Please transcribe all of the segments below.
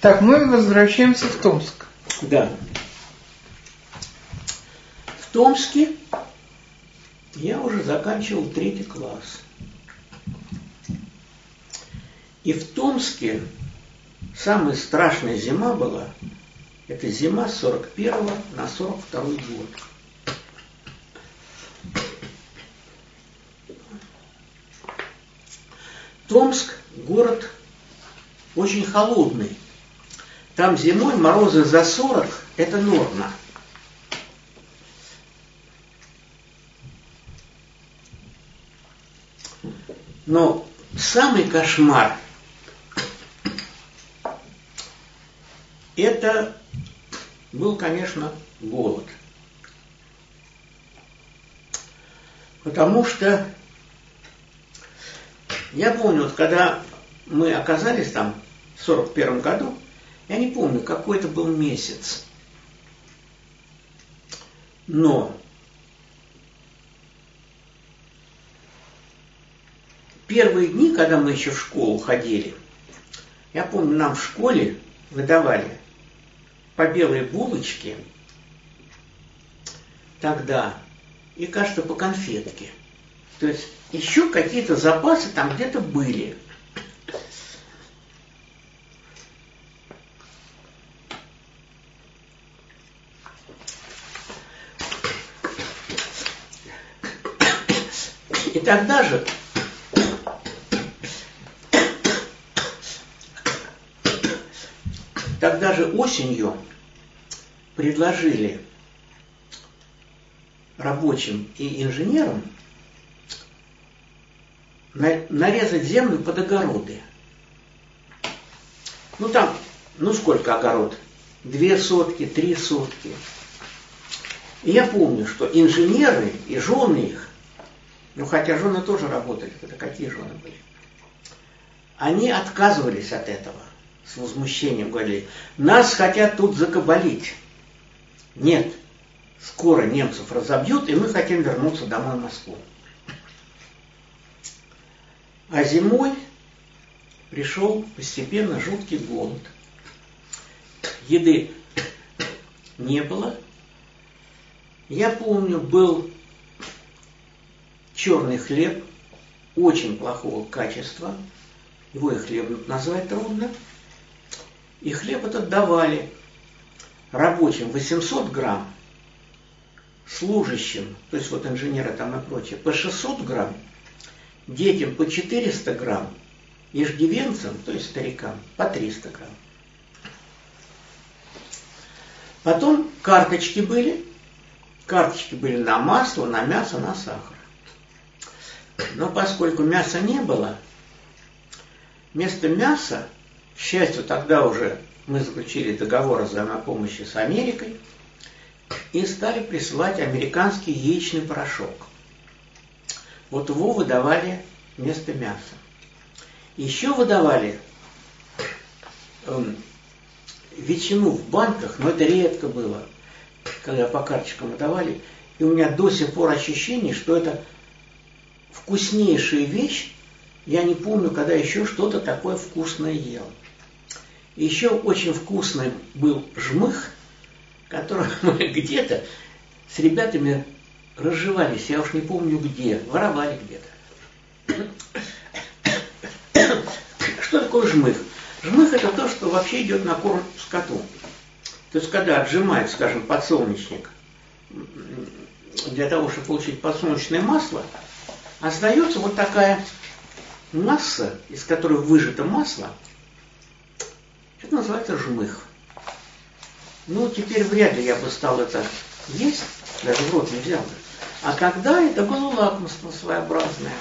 Так, мы возвращаемся в Томск. Да. В Томске я уже заканчивал третий класс. И в Томске самая страшная зима была, это зима с 41 на 42 год. Томск город очень холодный. Там зимой морозы за 40 – это норма. Но самый кошмар – это был, конечно, голод. Потому что я помню, вот когда мы оказались там в 41 году, я не помню, какой это был месяц. Но первые дни, когда мы еще в школу ходили, я помню, нам в школе выдавали по белой булочке тогда и, кажется, по конфетке. То есть еще какие-то запасы там где-то были. И тогда же тогда же осенью предложили рабочим и инженерам нарезать землю под огороды. Ну там, ну сколько огород? Две сотки, три сотки. И я помню, что инженеры и жены их, ну хотя жены тоже работали, это какие жены были, они отказывались от этого с возмущением говорили, нас хотят тут закабалить. Нет, скоро немцев разобьют, и мы хотим вернуться домой в Москву. А зимой пришел постепенно жуткий голод. Еды не было. Я помню, был черный хлеб очень плохого качества. Его и хлеб назвать трудно. И хлеб этот давали рабочим 800 грамм, служащим, то есть вот инженеры там и прочее, по 600 грамм, детям по 400 грамм, иждивенцам, то есть старикам, по 300 грамм. Потом карточки были. Карточки были на масло, на мясо, на сахар. Но поскольку мяса не было, вместо мяса, к счастью, тогда уже мы заключили договор о взаимопомощи с Америкой и стали присылать американский яичный порошок. Вот его выдавали вместо мяса. Еще выдавали э, ветчину в банках, но это редко было, когда по карточкам выдавали. И у меня до сих пор ощущение, что это вкуснейшая вещь. Я не помню, когда еще что-то такое вкусное ел. Еще очень вкусный был жмых, который мы где-то с ребятами разжевались, я уж не помню где, воровали где-то. Что такое жмых? Жмых это то, что вообще идет на корм скоту. То есть, когда отжимают, скажем, подсолнечник, для того, чтобы получить подсолнечное масло, остается вот такая масса, из которой выжато масло, это называется жмых. Ну, теперь вряд ли я бы стал это есть, даже в рот не взял бы. А тогда это было лакомство своеобразное.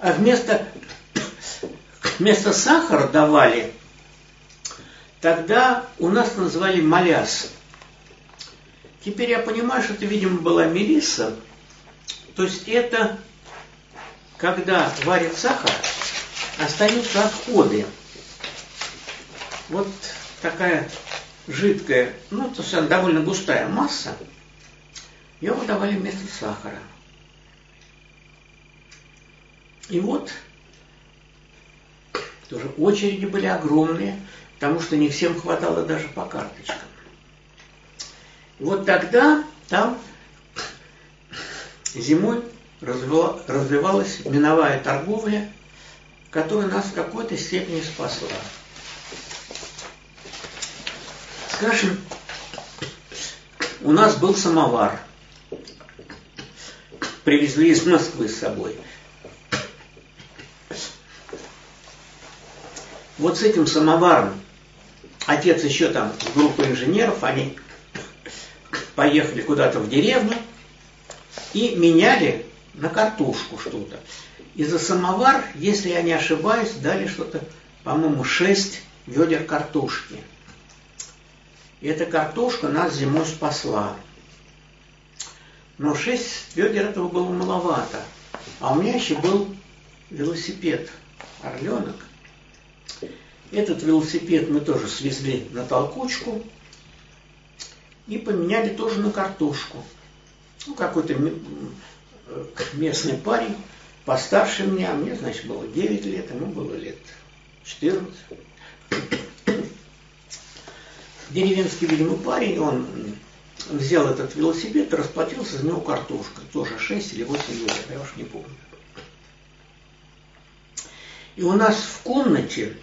А вместо, вместо сахара давали, тогда у нас называли маляс. Теперь я понимаю, что это, видимо, была мелисса. То есть это, когда варят сахар, остаются отходы. Вот такая жидкая, ну, то есть она довольно густая масса, ее выдавали вместо сахара. И вот Тоже очереди были огромные, потому что не всем хватало даже по карточкам. Вот тогда там зимой развивалась миновая торговля, которая нас в какой-то степени спасла. Скажем, у нас был самовар. Привезли из Москвы с собой. Вот с этим самоваром отец еще там с инженеров, они поехали куда-то в деревню и меняли на картошку что-то. И за самовар, если я не ошибаюсь, дали что-то, по-моему, 6 ведер картошки. И эта картошка нас зимой спасла. Но 6 ведер этого было маловато. А у меня еще был велосипед, орленок. Этот велосипед мы тоже свезли на толкучку и поменяли тоже на картошку. Ну, какой-то местный парень, постарше меня, а мне, значит, было 9 лет, ему было лет 14. Деревенский, видимо, парень, он взял этот велосипед и расплатился за него картошкой. Тоже 6 или 8 лет, я уж не помню. И у нас в комнате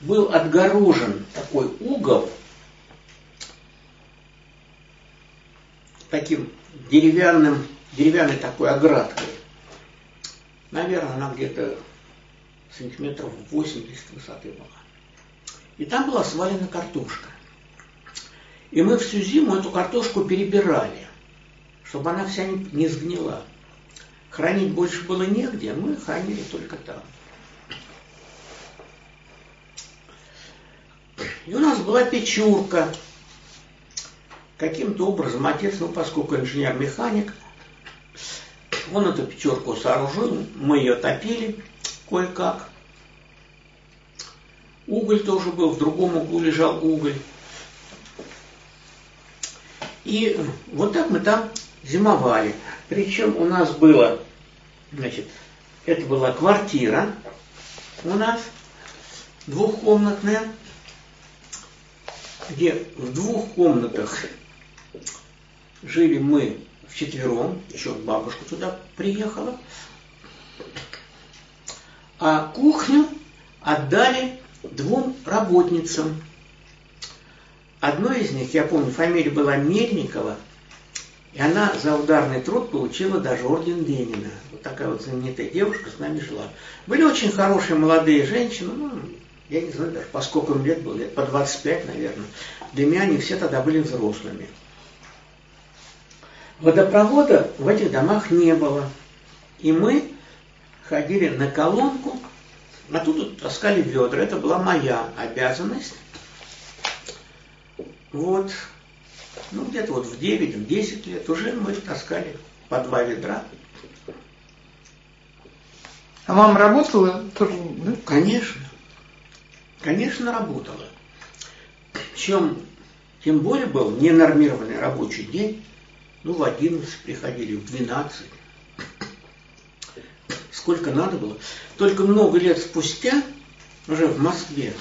был отгорожен такой угол таким деревянным, деревянной такой оградкой. Наверное, она где-то сантиметров 80 высоты была. И там была свалена картошка. И мы всю зиму эту картошку перебирали, чтобы она вся не, сгнила. Хранить больше было негде, мы хранили только там. И у нас была печурка. Каким-то образом отец, ну поскольку инженер-механик, он эту печерку сооружил, мы ее топили кое-как. Уголь тоже был, в другом углу лежал уголь. И вот так мы там зимовали. Причем у нас было, значит, это была квартира у нас двухкомнатная, где в двух комнатах жили мы вчетвером, еще бабушка туда приехала, а кухню отдали двум работницам. Одной из них, я помню, фамилия была Мельникова, и она за ударный труд получила даже орден Ленина. Вот такая вот знаменитая девушка с нами жила. Были очень хорошие молодые женщины, ну, я не знаю даже, по сколько им лет было, лет по 25, наверное. Для меня они все тогда были взрослыми. Водопровода в этих домах не было. И мы ходили на колонку, а тут таскали ведра. Это была моя обязанность. Вот, ну где-то вот в 9, в 10 лет уже мы таскали по два ведра. А мама работала тоже? Да? Конечно. Конечно, работала. Причем, тем более был ненормированный рабочий день. Ну, в 11 приходили, в 12. Сколько надо было. Только много лет спустя, уже в Москве,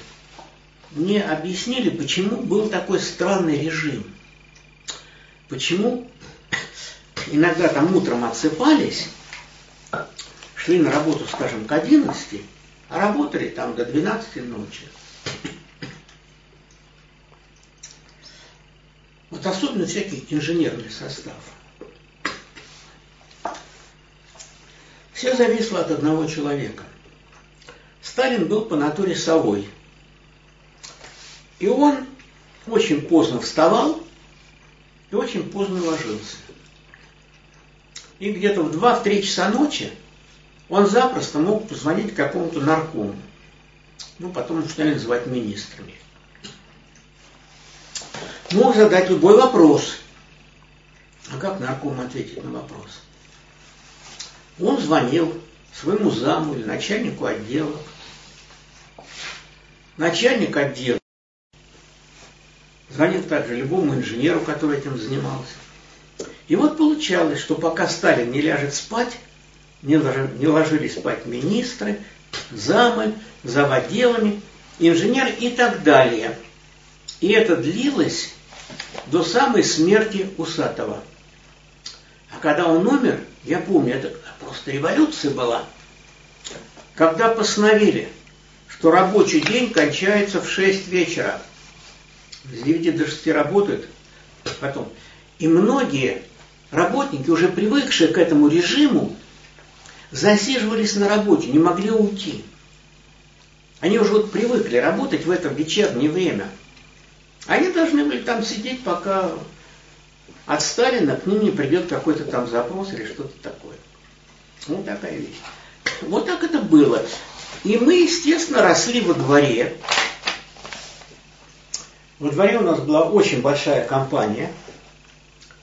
мне объяснили, почему был такой странный режим. Почему иногда там утром отсыпались, шли на работу, скажем, к 11, а работали там до 12 ночи. Вот особенно всякий инженерный состав. Все зависло от одного человека. Сталин был по натуре совой. И он очень поздно вставал и очень поздно ложился. И где-то в 2-3 часа ночи он запросто мог позвонить какому-то наркому. Ну, потом начали называть министрами. Мог задать любой вопрос. А как нарком ответить на вопрос? Он звонил своему заму или начальнику отдела. Начальник отдела звонил также любому инженеру, который этим занимался. И вот получалось, что пока Сталин не ляжет спать, не, ложили, не ложились спать министры, замы, заводелами, инженер и так далее. И это длилось до самой смерти Усатого. А когда он умер, я помню, это просто революция была, когда постановили, что рабочий день кончается в 6 вечера. С 9 до 6 работают, потом. И многие работники, уже привыкшие к этому режиму, засиживались на работе, не могли уйти. Они уже вот привыкли работать в это вечернее время. Они должны были там сидеть, пока от Сталина к ним не придет какой-то там запрос или что-то такое. Вот такая вещь. Вот так это было. И мы, естественно, росли во дворе. Во дворе у нас была очень большая компания.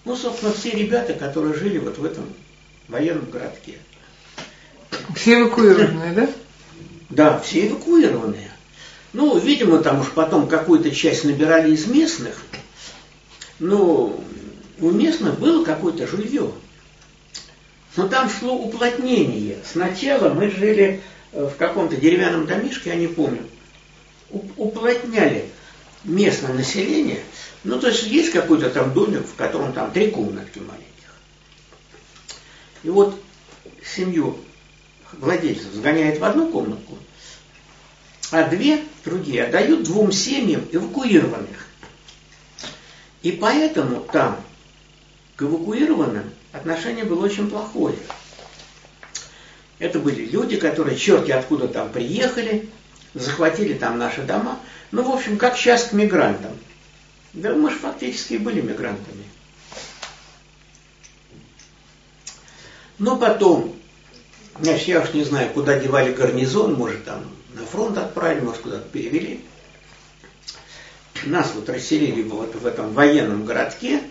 Ну, собственно, все ребята, которые жили вот в этом военном городке. Все эвакуированные, да? Да, все эвакуированные. Ну, видимо, там уж потом какую-то часть набирали из местных. Но у местных было какое-то жилье. Но там шло уплотнение. Сначала мы жили э, в каком-то деревянном домишке, я не помню. Уплотняли местное население. Ну, то есть есть какой-то там домик, в котором там три комнатки маленьких. И вот семью владельцев сгоняет в одну комнатку, а две другие отдают двум семьям эвакуированных. И поэтому там к эвакуированным отношение было очень плохое. Это были люди, которые черти откуда там приехали, захватили там наши дома. Ну, в общем, как сейчас к мигрантам. Да мы же фактически были мигрантами. Но потом, значит, я уж не знаю, куда девали гарнизон, может, там на фронт отправили, может, куда-то перевели. Нас вот расселили вот в этом военном городке,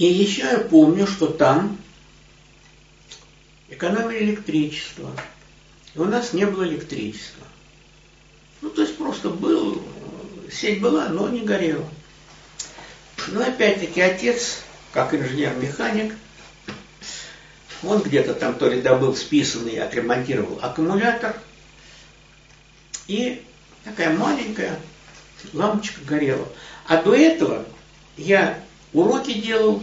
И еще я помню, что там экономили электричество. И у нас не было электричества. Ну, то есть просто был, сеть была, но не горела. Но опять-таки отец, как инженер-механик, он где-то там то ли добыл списанный, отремонтировал аккумулятор, и такая маленькая лампочка горела. А до этого я уроки делал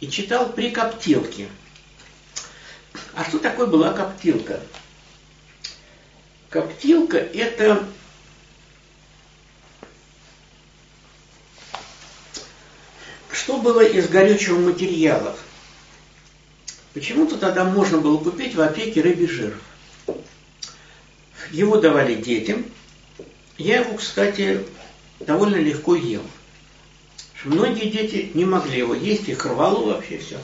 и читал при коптилке. А что такое была коптилка? Коптилка – это что было из горючего материалов? Почему-то тогда можно было купить в аптеке рыбий жир. Его давали детям. Я его, кстати, довольно легко ел. Многие дети не могли его есть, их рвало вообще все.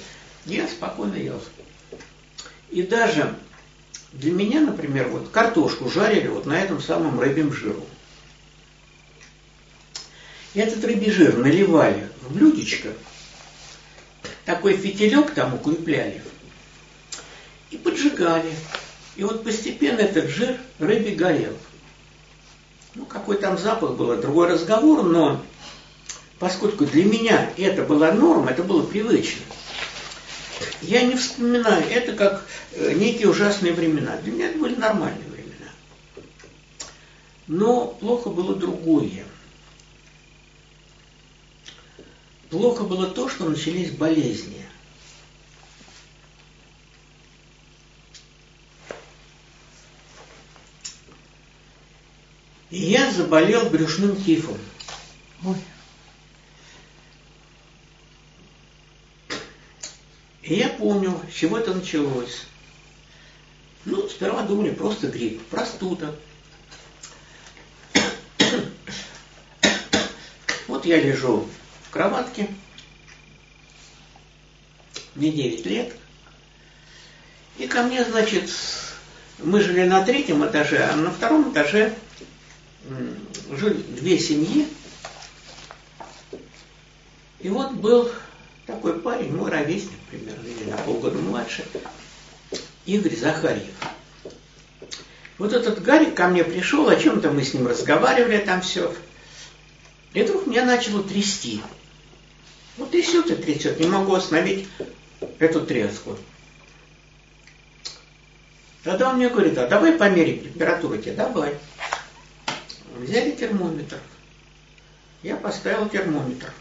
Я спокойно ел. И даже для меня, например, вот картошку жарили вот на этом самом рыбьем жиру. И этот рыбий жир наливали в блюдечко, такой фитилек там укрепляли и поджигали. И вот постепенно этот жир рыбий горел. Ну, какой там запах был, другой разговор, но поскольку для меня это была норма, это было привычно. Я не вспоминаю это как э, некие ужасные времена. Для меня это были нормальные времена. Но плохо было другое. Плохо было то, что начались болезни. И я заболел брюшным тифом. Ой. И я помню, с чего это началось. Ну, сперва думали, просто грипп, простуда. Вот я лежу в кроватке, мне 9 лет, и ко мне, значит, мы жили на третьем этаже, а на втором этаже жили две семьи. И вот был такой парень, мой ровесник примерно, или на полгода младше, Игорь Захарьев. Вот этот Гарик ко мне пришел, о чем-то мы с ним разговаривали там все. И вдруг меня начало трясти. Вот трясет и трясет, не могу остановить эту тряску. Тогда он мне говорит, а давай померим температуру тебе, давай. Взяли термометр. Я поставил термометр.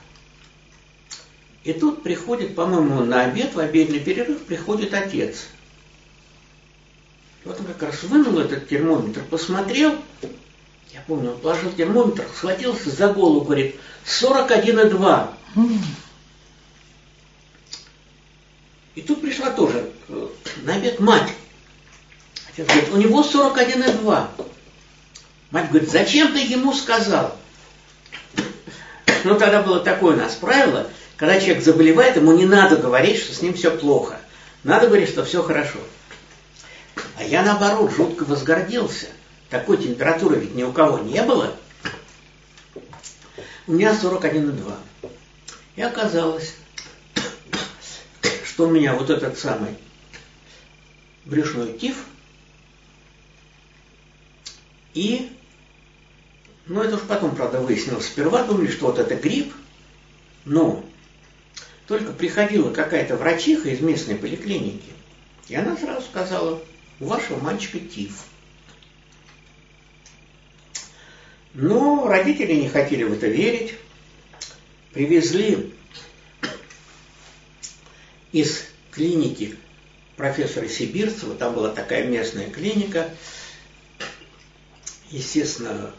И тут приходит, по-моему, на обед, в обеденный перерыв приходит отец. Вот он как раз вынул этот термометр, посмотрел, я помню, он положил термометр, схватился за голову, говорит, 41,2. И тут пришла тоже э, на обед мать. Отец говорит, у него 41,2. Мать говорит, зачем ты ему сказал? Ну, тогда было такое у нас правило, когда человек заболевает, ему не надо говорить, что с ним все плохо. Надо говорить, что все хорошо. А я, наоборот, жутко возгордился. Такой температуры ведь ни у кого не было. У меня 41,2. И оказалось, что у меня вот этот самый брюшной тиф и, ну это уж потом, правда, выяснилось, сперва думали, что вот это грипп, но только приходила какая-то врачиха из местной поликлиники, и она сразу сказала, у вашего мальчика тиф. Но родители не хотели в это верить, привезли из клиники профессора Сибирцева, там была такая местная клиника, естественно,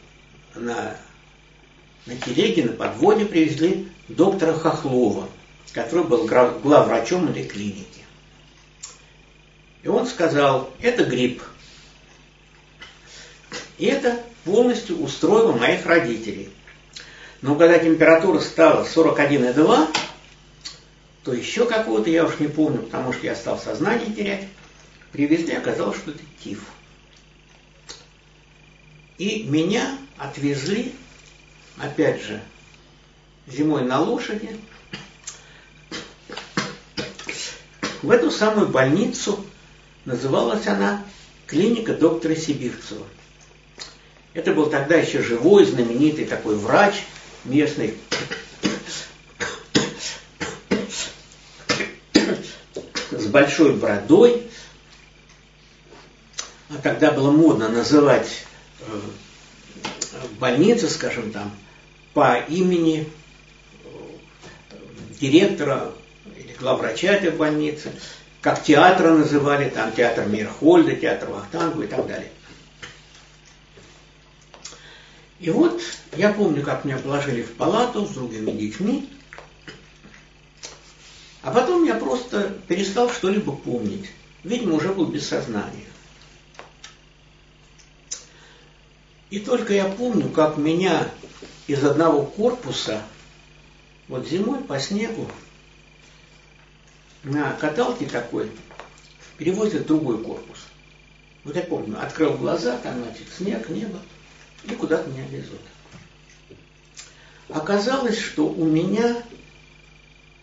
на, на телеге, на подводе привезли доктора Хохлова, который был главврачом этой клиники. И он сказал, это грипп. И это полностью устроило моих родителей. Но когда температура стала 41,2, то еще какого-то, я уж не помню, потому что я стал сознание терять, привезли, оказалось, что это тиф. И меня отвезли, опять же, зимой на лошади, в эту самую больницу, называлась она клиника доктора Сибирцева. Это был тогда еще живой, знаменитый такой врач местный, с большой бородой. А тогда было модно называть больницы, скажем там, по имени э, директора или главврача этой больницы, как театра называли, там театр Мирхольда, театр Вахтангу и так далее. И вот я помню, как меня положили в палату с другими детьми, а потом я просто перестал что-либо помнить. Видимо, уже был без сознания. И только я помню, как меня из одного корпуса, вот зимой по снегу, на каталке такой, перевозят в другой корпус. Вот я помню, открыл глаза, там, значит, снег, небо, и куда-то меня везут. Оказалось, что у меня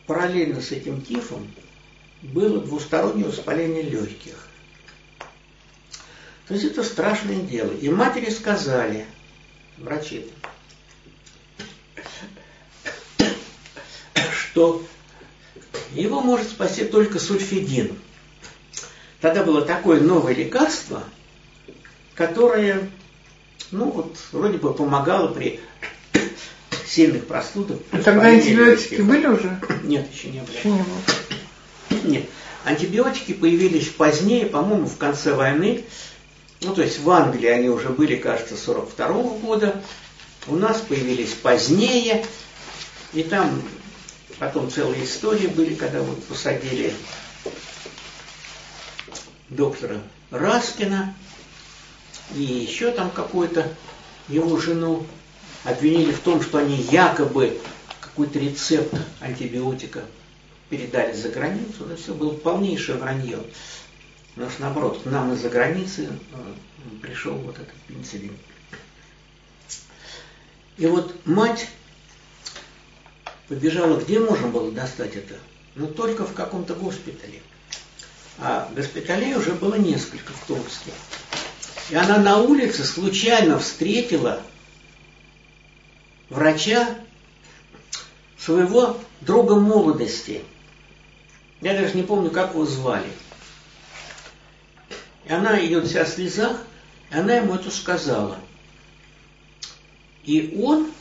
параллельно с этим тифом было двустороннее воспаление легких. То есть это страшное дело. И матери сказали, врачи, что его может спасти только сульфидин. Тогда было такое новое лекарство, которое, ну вот, вроде бы помогало при сильных простудах. А тогда антибиотики были уже? Нет, еще не было. Еще не было. Нет. Антибиотики появились позднее, по-моему, в конце войны. Ну, то есть в Англии они уже были, кажется, 42 -го года. У нас появились позднее. И там потом целые истории были, когда вот посадили доктора Раскина и еще там какую-то его жену обвинили в том, что они якобы какой-то рецепт антибиотика передали за границу. Это все было полнейшее вранье. Потому что, наоборот, к нам из-за границы э, пришел вот этот пенициллин. И вот мать побежала, где можно было достать это? Ну, только в каком-то госпитале. А госпиталей уже было несколько в Томске. И она на улице случайно встретила врача своего друга молодости. Я даже не помню, как его звали. И она идет вся в слезах, и она ему это сказала. И он,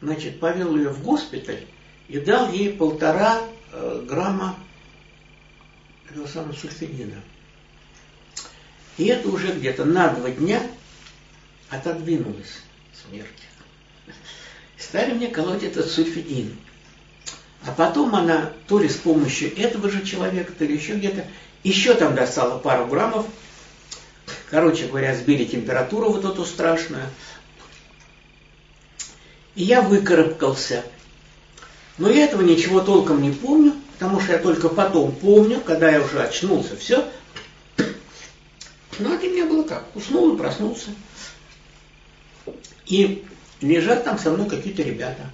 значит, повел ее в госпиталь и дал ей полтора э, грамма этого самого сульфидина. И это уже где-то на два дня отодвинулась смерть. Стали мне колоть этот сульфидин. А потом она то ли с помощью этого же человека, то ли еще где-то, еще там достала пару граммов. Короче говоря, сбили температуру вот эту страшную. И я выкарабкался. Но я этого ничего толком не помню, потому что я только потом помню, когда я уже очнулся, все. Ну, это у меня было как? Уснул и проснулся. И лежат там со мной какие-то ребята.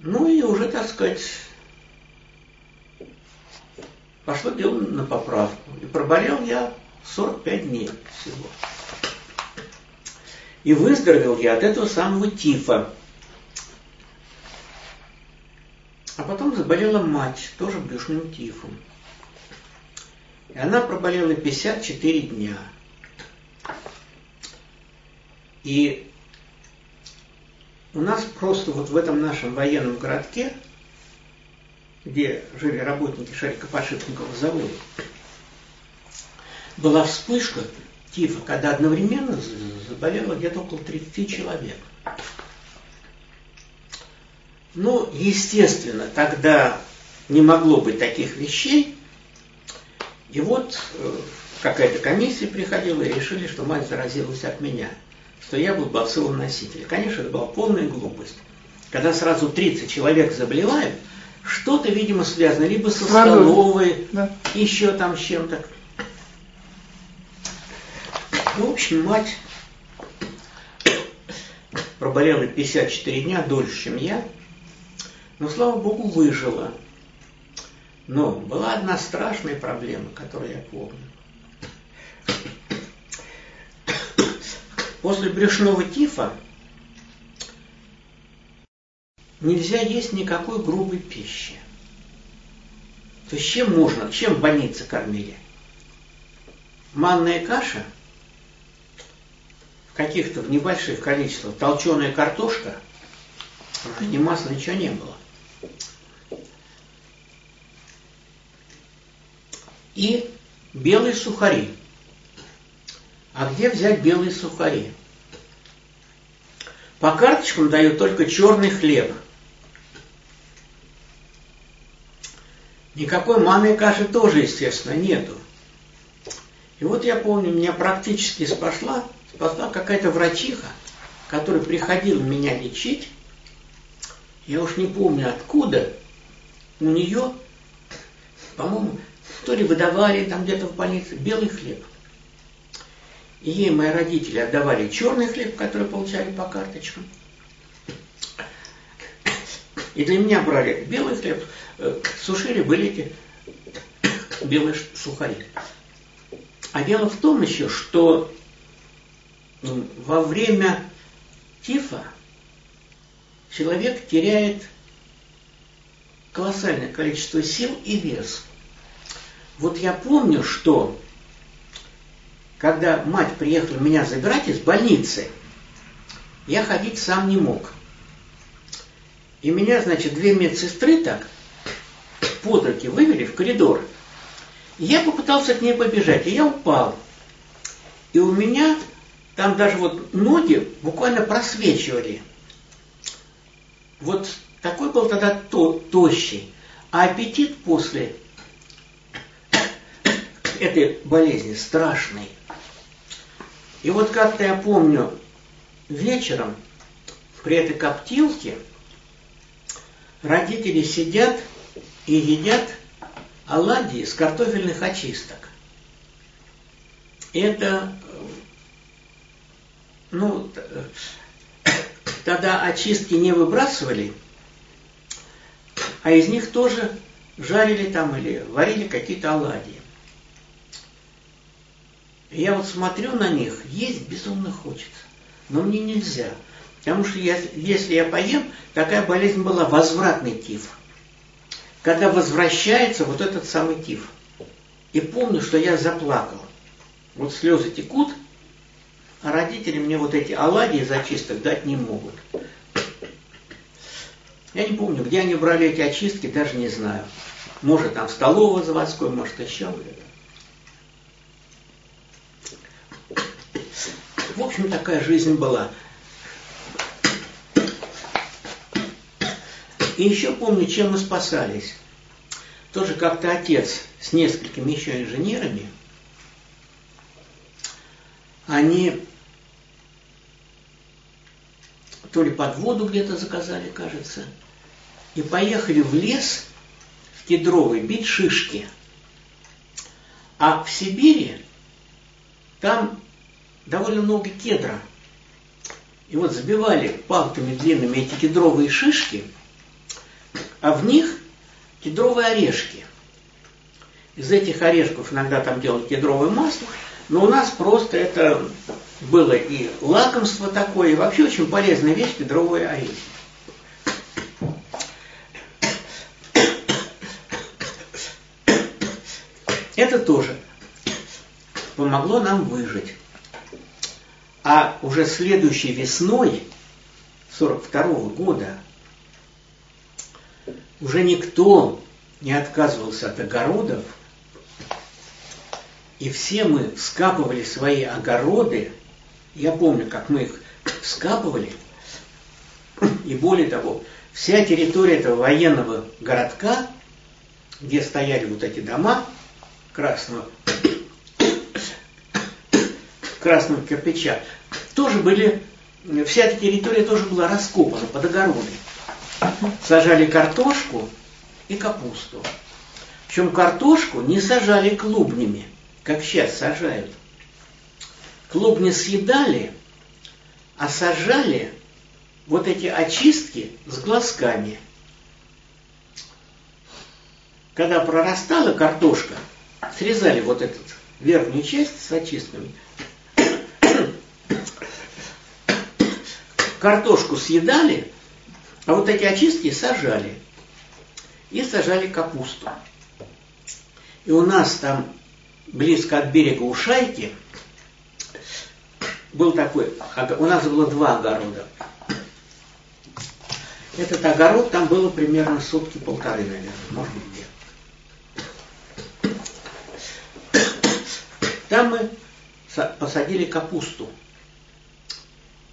Ну и уже, так сказать, пошло дело на поправку. И проболел я 45 дней всего. И выздоровел я от этого самого тифа. А потом заболела мать, тоже брюшным тифом. И она проболела 54 дня. И у нас просто вот в этом нашем военном городке, где жили работники шарикоподшипникового завода, была вспышка тифа, когда одновременно заболело где-то около 30 человек. Ну, естественно, тогда не могло быть таких вещей. И вот э, какая-то комиссия приходила и решили, что мать заразилась от меня – что я был бациллом носитель. Конечно, это была полная глупость. Когда сразу 30 человек заболевают, что-то, видимо, связано либо со столовой, да. еще там с чем-то. Ну, в общем, мать проболела 54 дня, дольше, чем я, но, слава богу, выжила. Но была одна страшная проблема, которую я помню. После брюшного тифа нельзя есть никакой грубой пищи. То есть чем можно, чем в больнице кормили? Манная каша в каких-то в небольших количествах, толченая картошка, ни масла, ничего не было. И белые сухари – а где взять белые сухари? По карточкам дают только черный хлеб. Никакой манной каши тоже, естественно, нету. И вот я помню, меня практически спасла, спасла какая-то врачиха, которая приходила меня лечить. Я уж не помню откуда. У нее, по-моему, то ли выдавали там где-то в больнице белый хлеб. И ей мои родители отдавали черный хлеб, который получали по карточкам. И для меня брали белый хлеб, сушили были эти белые сухари. А дело в том еще, что во время тифа человек теряет колоссальное количество сил и вес. Вот я помню, что когда мать приехала меня забирать из больницы, я ходить сам не мог. И меня, значит, две медсестры так под руки вывели в коридор. Я попытался к ней побежать, и я упал. И у меня там даже вот ноги буквально просвечивали. Вот такой был тогда то, тощий. А аппетит после этой болезни страшный. И вот как-то я помню, вечером при этой коптилке родители сидят и едят оладьи с картофельных очисток. Это, ну, тогда очистки не выбрасывали, а из них тоже жарили там или варили какие-то оладьи я вот смотрю на них, есть безумно хочется, но мне нельзя. Потому что я, если я поем, такая болезнь была возвратный тиф. Когда возвращается вот этот самый тиф. И помню, что я заплакал. Вот слезы текут, а родители мне вот эти оладьи из очисток дать не могут. Я не помню, где они брали эти очистки, даже не знаю. Может, там столовой заводской, может, еще. В общем, такая жизнь была. И еще помню, чем мы спасались. Тоже как-то отец с несколькими еще инженерами, они то ли под воду где-то заказали, кажется, и поехали в лес в кедровый бить шишки. А в Сибири там довольно много кедра. И вот забивали палками длинными эти кедровые шишки, а в них кедровые орешки. Из этих орешков иногда там делали кедровое масло, но у нас просто это было и лакомство такое, и вообще очень полезная вещь кедровые орехи. Это тоже помогло нам выжить. А уже следующей весной 42 -го года уже никто не отказывался от огородов, и все мы скапывали свои огороды. Я помню, как мы их скапывали. И более того, вся территория этого военного городка, где стояли вот эти дома красного, красного кирпича, тоже были, вся эта территория тоже была раскопана под огороды. Сажали картошку и капусту. Причем картошку не сажали клубнями, как сейчас сажают. Клубни съедали, а сажали вот эти очистки с глазками. Когда прорастала картошка, срезали вот эту верхнюю часть с очистками – картошку съедали, а вот эти очистки сажали. И сажали капусту. И у нас там близко от берега у Шайки был такой, у нас было два огорода. Этот огород там было примерно сутки полторы, наверное, может быть, две. Там мы посадили капусту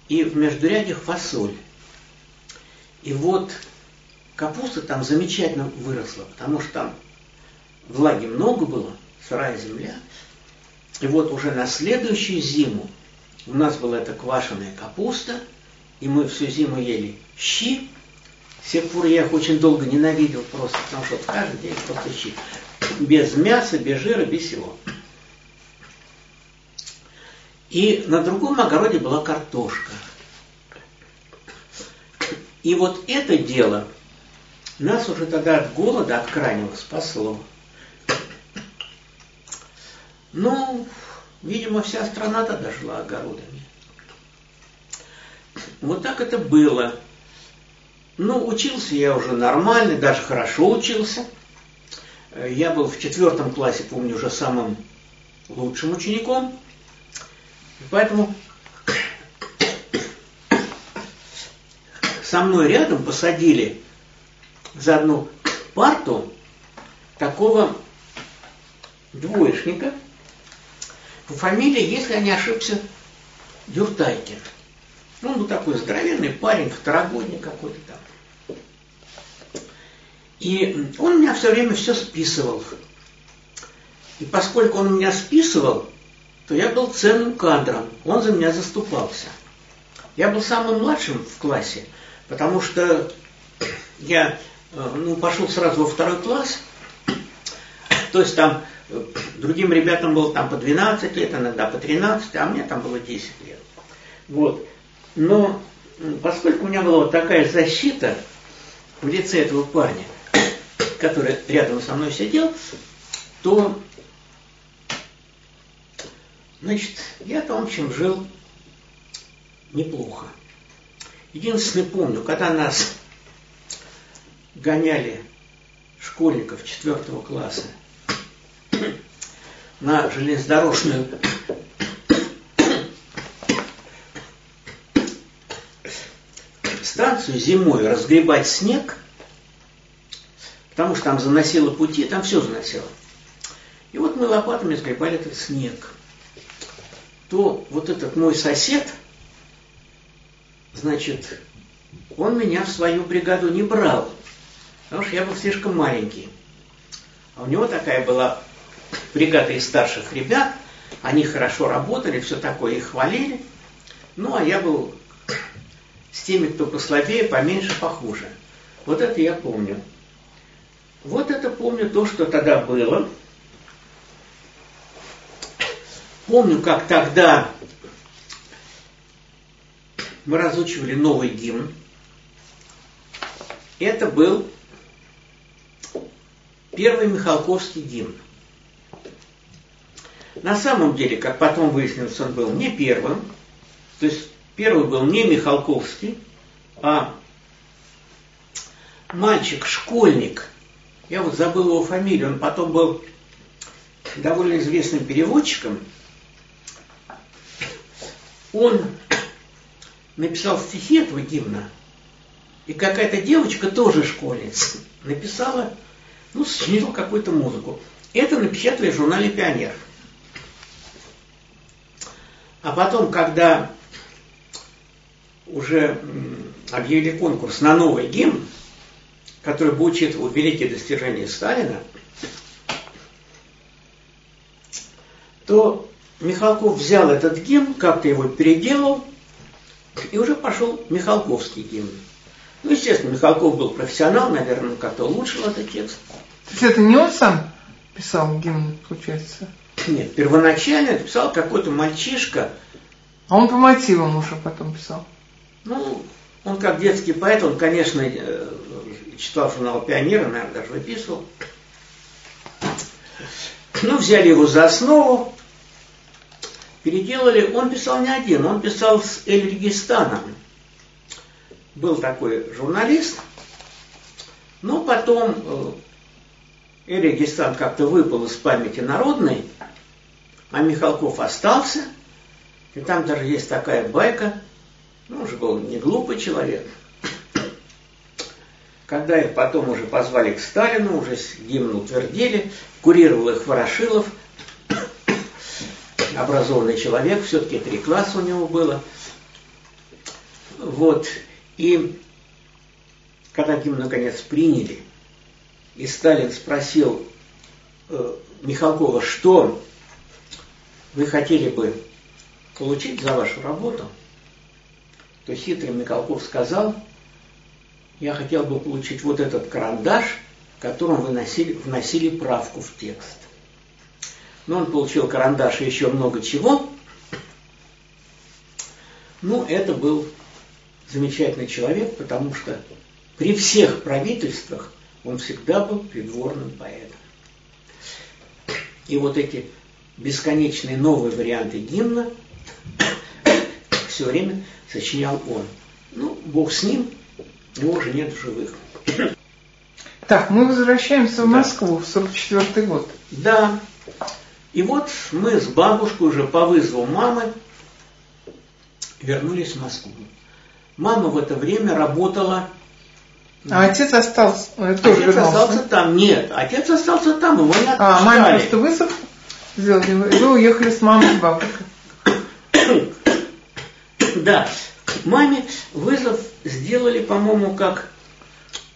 и в междурядьях фасоль. И вот капуста там замечательно выросла, потому что там влаги много было, сырая земля. И вот уже на следующую зиму у нас была эта квашеная капуста, и мы всю зиму ели щи. С тех пор я их очень долго ненавидел просто, потому что каждый день просто щи. Без мяса, без жира, без всего. И на другом огороде была картошка. И вот это дело нас уже тогда от голода, от крайнего спасло. Ну, видимо, вся страна-то дошла огородами. Вот так это было. Ну, учился я уже нормально, даже хорошо учился. Я был в четвертом классе, помню, уже самым лучшим учеником. Поэтому со мной рядом посадили за одну парту такого двоечника по фамилии, если я не ошибся, Дюртайкин. Ну, он был такой здоровенный парень, второгодник какой-то там. И он меня все время все списывал. И поскольку он меня списывал, то я был ценным кадром, он за меня заступался. Я был самым младшим в классе, потому что я э, ну, пошел сразу во второй класс, то есть там э, другим ребятам было там по 12 лет, иногда по 13, а мне там было 10 лет. Вот. Но поскольку у меня была вот такая защита в лице этого парня, который рядом со мной сидел, то Значит, я-то, в общем, жил неплохо. Единственное помню, когда нас гоняли школьников четвертого класса на железнодорожную станцию зимой разгребать снег, потому что там заносило пути, там все заносило. И вот мы лопатами сгребали этот снег. То вот этот мой сосед, значит, он меня в свою бригаду не брал, потому что я был слишком маленький. А у него такая была бригада из старших ребят, они хорошо работали, все такое, их хвалили. Ну, а я был с теми, кто послабее, поменьше, похуже. Вот это я помню. Вот это помню то, что тогда было. Помню, как тогда мы разучивали новый гимн. Это был первый Михалковский гимн. На самом деле, как потом выяснилось, он был не первым. То есть первый был не Михалковский, а мальчик-школьник. Я вот забыл его фамилию. Он потом был довольно известным переводчиком. Он написал стихи этого гимна. И какая-то девочка, тоже школьница, написала, ну, сочинила какую-то музыку. Это напечатали в журнале «Пионер». А потом, когда уже объявили конкурс на новый гимн, который бы учитывал великие достижения Сталина, то Михалков взял этот гимн, как-то его переделал, и уже пошел Михалковский гимн. Ну, естественно, Михалков был профессионал, наверное, как-то улучшил этот текст. То есть это не он сам писал гимн, получается? Нет, первоначально писал какой-то мальчишка. А он по мотивам уже потом писал? Ну, он как детский поэт, он, конечно, э, читал журнал «Пионера», наверное, даже выписывал. Ну, взяли его за основу, переделали. Он писал не один, он писал с Эльгистаном. Был такой журналист, но потом э, Эльгистан как-то выпал из памяти народной, а Михалков остался. И там даже есть такая байка, ну, уже был не глупый человек. Когда их потом уже позвали к Сталину, уже гимн утвердили, курировал их Ворошилов, образованный человек, все-таки три класса у него было. Вот. И когда гимн наконец приняли, и Сталин спросил э, Михалкова, что вы хотели бы получить за вашу работу, то хитрый Михалков сказал, я хотел бы получить вот этот карандаш, которым вы носили, вносили правку в текст. Но он получил карандаш и еще много чего. Ну, это был замечательный человек, потому что при всех правительствах он всегда был придворным поэтом. И вот эти бесконечные новые варианты гимна все время сочинял он. Ну, Бог с ним, его уже нет в живых. Так, мы возвращаемся в Москву в 44 год. Да. И вот мы с бабушкой уже по вызову мамы вернулись в Москву. Мама в это время работала... А отец остался, э, тоже Отец вернулся. остался там. Нет, отец остался там, его не отпускали. А, маме просто вызов сделали, и вы уехали с мамой с бабушкой. Да, маме вызов сделали, по-моему, как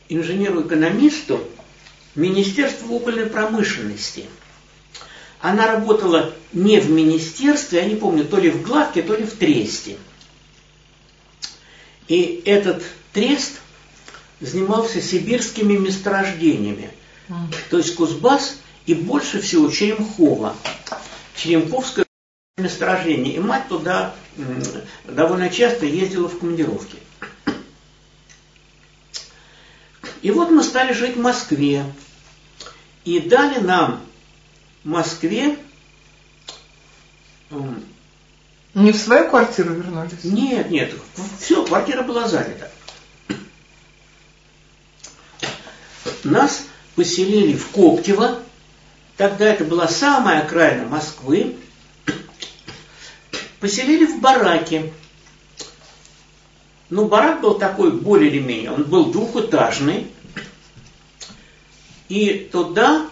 инженеру-экономисту Министерства угольной промышленности. Она работала не в министерстве, я не помню, то ли в Гладке, то ли в Тресте. И этот Трест занимался сибирскими месторождениями. То есть Кузбасс и больше всего Черемхово. Черемховское месторождение. И мать туда довольно часто ездила в командировки. И вот мы стали жить в Москве. И дали нам Москве... Не в свою квартиру вернулись? Нет, нет. Все, квартира была занята. Нас поселили в Коптево, тогда это была самая окраина Москвы, поселили в бараке. Ну, барак был такой более или менее, он был двухэтажный, и туда,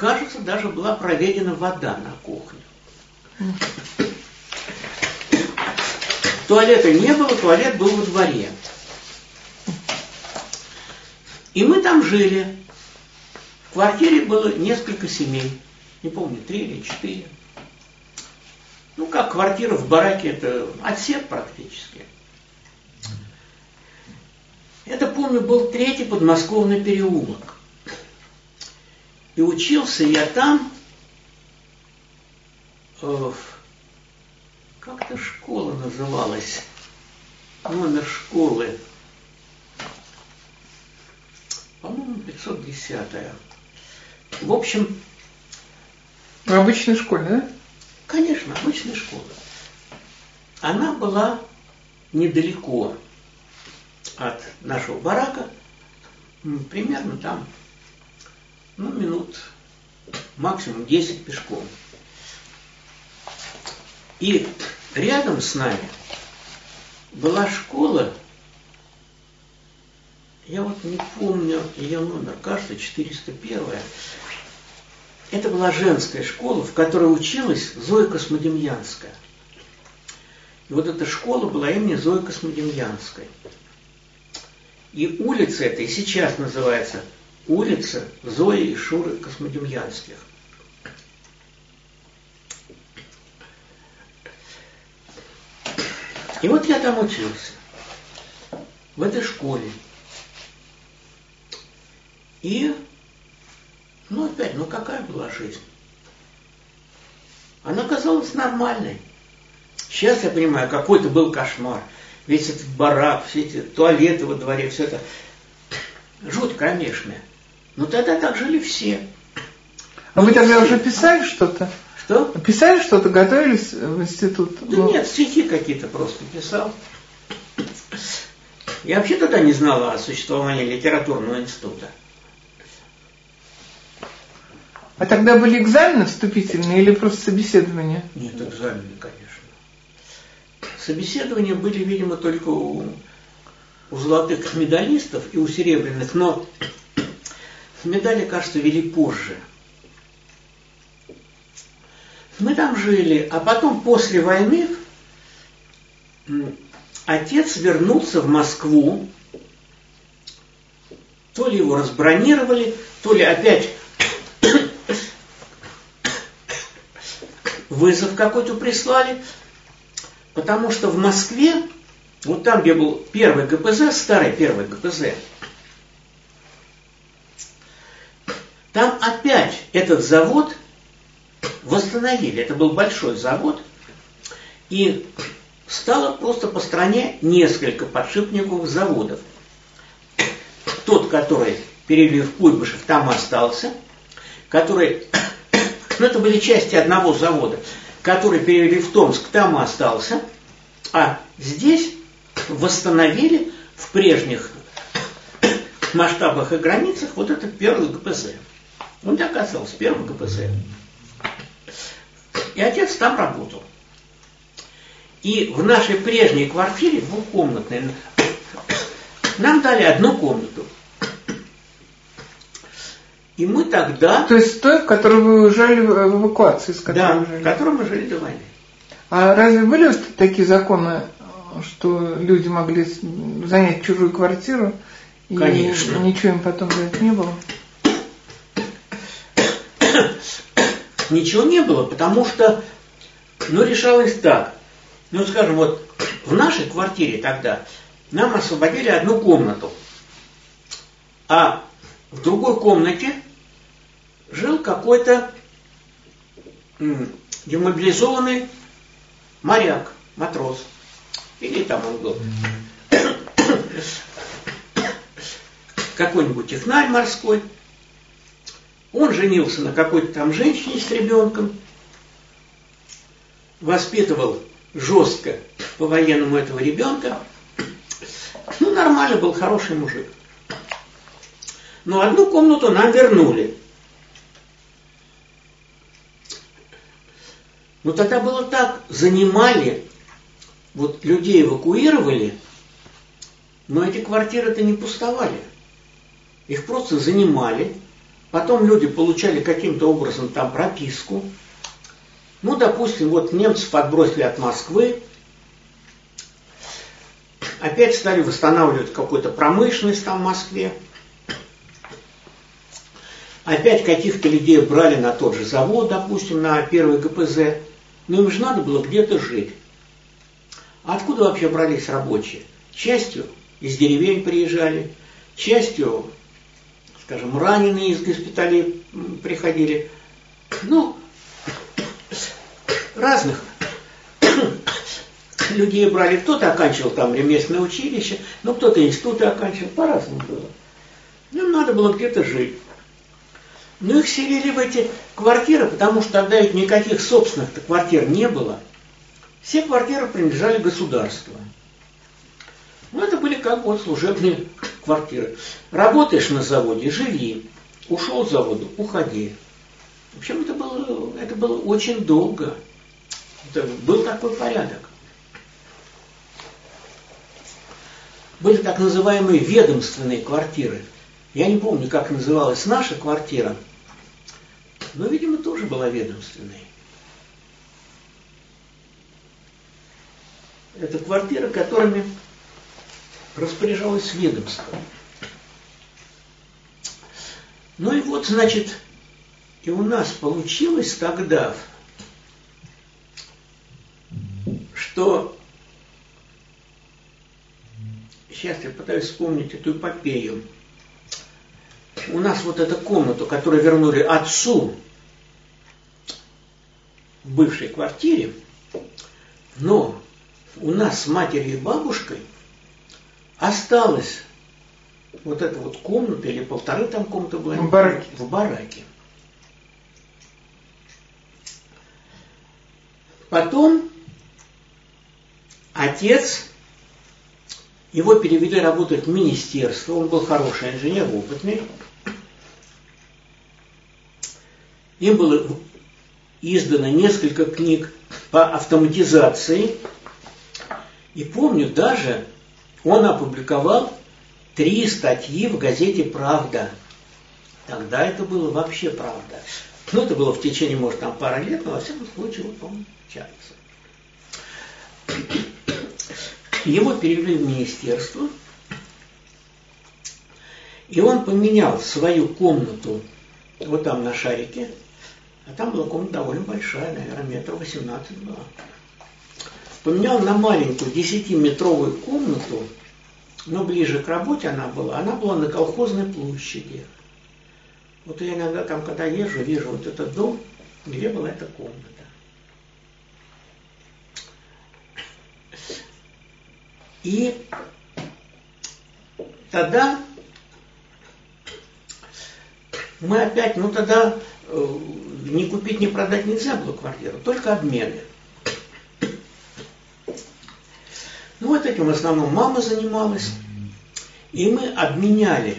кажется, даже была проведена вода на кухню. Туалета не было, туалет был во дворе. И мы там жили. В квартире было несколько семей. Не помню, три или четыре. Ну, как квартира в бараке, это отсек практически. Это, помню, был третий подмосковный переулок. И учился я там, э, как-то школа называлась, номер школы, по-моему, 510 -я. В общем... В обычной школе, да? Конечно, обычная школа. Она была недалеко от нашего барака, примерно там, ну, минут максимум 10 пешком. И рядом с нами была школа, я вот не помню ее номер, кажется, 401. Это была женская школа, в которой училась Зоя Космодемьянская. И вот эта школа была имени Зои Космодемьянской. И улица эта и сейчас называется улица Зои и Шуры Космодемьянских. И вот я там учился, в этой школе. И, ну опять, ну какая была жизнь? Она казалась нормальной. Сейчас я понимаю, какой-то был кошмар. Весь этот барак, все эти туалеты во дворе, все это жуть кромешная. Но тогда так жили все. А вы тогда уже писали что-то? Что? Писали что-то, готовились в институт? Да ну... нет, стихи какие-то просто писал. Я вообще тогда не знала о существовании литературного института. А тогда были экзамены вступительные или просто собеседования? Нет, экзамены, конечно. Собеседования были, видимо, только у, у золотых медалистов и у серебряных, но медали, кажется, вели позже. Мы там жили, а потом после войны отец вернулся в Москву, то ли его разбронировали, то ли опять вызов какой-то прислали, потому что в Москве, вот там, где был первый ГПЗ, старый первый ГПЗ, там опять этот завод восстановили. Это был большой завод, и стало просто по стране несколько подшипниковых заводов. Тот, который перевели в Куйбышев, там остался, который но это были части одного завода, который перевели в Томск, там остался, а здесь восстановили в прежних масштабах и границах вот этот первый ГПЗ. Он так оказался первым ГПЗ. И отец там работал. И в нашей прежней квартире, двухкомнатной, нам дали одну комнату. И мы тогда... То есть той, в которой вы уезжали в эвакуации, с которой да, вы жили? в которой мы жили до войны. А разве были такие законы, что люди могли занять чужую квартиру? И Конечно. ничего им потом за это не было? Ничего не было, потому что, ну, решалось так. Ну, скажем, вот в нашей квартире тогда нам освободили одну комнату, а в другой комнате жил какой-то демобилизованный моряк, матрос. Или там он был. Какой-нибудь технарь морской. Он женился на какой-то там женщине с ребенком. Воспитывал жестко по-военному этого ребенка. Ну, нормально был, хороший мужик. Но одну комнату нам вернули. Но тогда было так, занимали, вот людей эвакуировали, но эти квартиры-то не пустовали. Их просто занимали, потом люди получали каким-то образом там прописку. Ну, допустим, вот немцев отбросили от Москвы, опять стали восстанавливать какую-то промышленность там в Москве. Опять каких-то людей брали на тот же завод, допустим, на первый ГПЗ. Но им же надо было где-то жить. А откуда вообще брались рабочие? Частью из деревень приезжали, частью, скажем, раненые из госпиталей приходили. Ну, разных людей брали. Кто-то оканчивал там ремесленное училище, но кто-то институты оканчивал, по-разному было. Им надо было где-то жить. Но их селили в эти квартиры, потому что тогда ведь никаких собственных квартир не было. Все квартиры принадлежали государству. Ну, это были как вот служебные квартиры. Работаешь на заводе, живи. Ушел с завода, уходи. В общем, это было, это было очень долго. Это был такой порядок. Были так называемые ведомственные квартиры. Я не помню, как называлась наша квартира – но, видимо, тоже была ведомственной. Это квартира, которыми распоряжалось ведомство. Ну и вот, значит, и у нас получилось тогда, что сейчас я пытаюсь вспомнить эту эпопею у нас вот эта комната, которую вернули отцу в бывшей квартире, но у нас с матерью и бабушкой осталась вот эта вот комната или полторы там комнаты были. В бараке. В бараке. Потом отец, его перевели работать в министерство, он был хороший инженер, опытный. Им было издано несколько книг по автоматизации. И помню, даже он опубликовал три статьи в газете «Правда». Тогда это было вообще правда. Ну, это было в течение, может, там пара лет, но во всяком случае, вот он чается. Его перевели в министерство, и он поменял свою комнату вот там на шарике а там была комната довольно большая, наверное, метров 18 была. Поменял на маленькую 10-метровую комнату, но ближе к работе она была. Она была на колхозной площади. Вот я иногда там, когда езжу, вижу вот этот дом, где была эта комната. И тогда мы опять, ну тогда э, ни купить, ни продать нельзя было квартиру, только обмены. Ну вот этим в основном мама занималась. И мы обменяли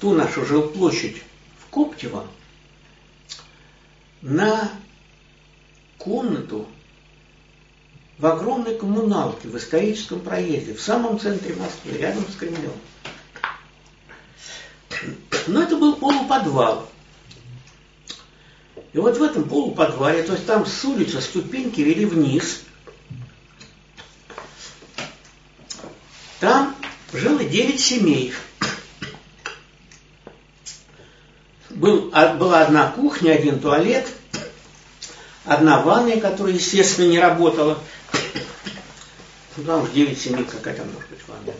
ту нашу жилплощадь в Коптево на комнату в огромной коммуналке в историческом проезде, в самом центре Москвы, рядом с Кремлем. Но это был полуподвал. И вот в этом полуподвале, то есть там с улицы ступеньки вели вниз, там жило девять семей. Был, а, была одна кухня, один туалет, одна ванная, которая, естественно, не работала. Ну, там уж девять семей, какая там может быть ванная.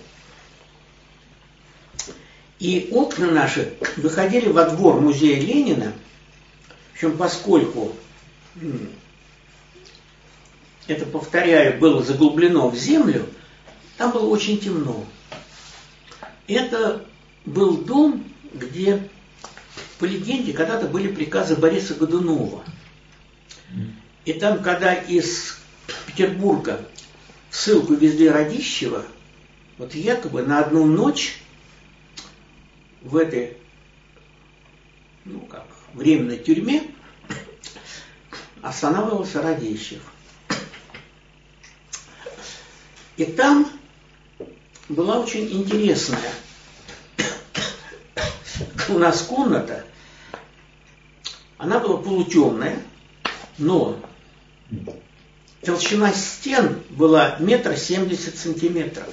И окна наши выходили во двор музея Ленина – причем поскольку это, повторяю, было заглублено в землю, там было очень темно. Это был дом, где, по легенде, когда-то были приказы Бориса Годунова. И там, когда из Петербурга в ссылку везли Радищева, вот якобы на одну ночь в этой, ну как, временной тюрьме останавливался Радищев. И там была очень интересная у нас комната. Она была полутемная, но толщина стен была метр семьдесят сантиметров.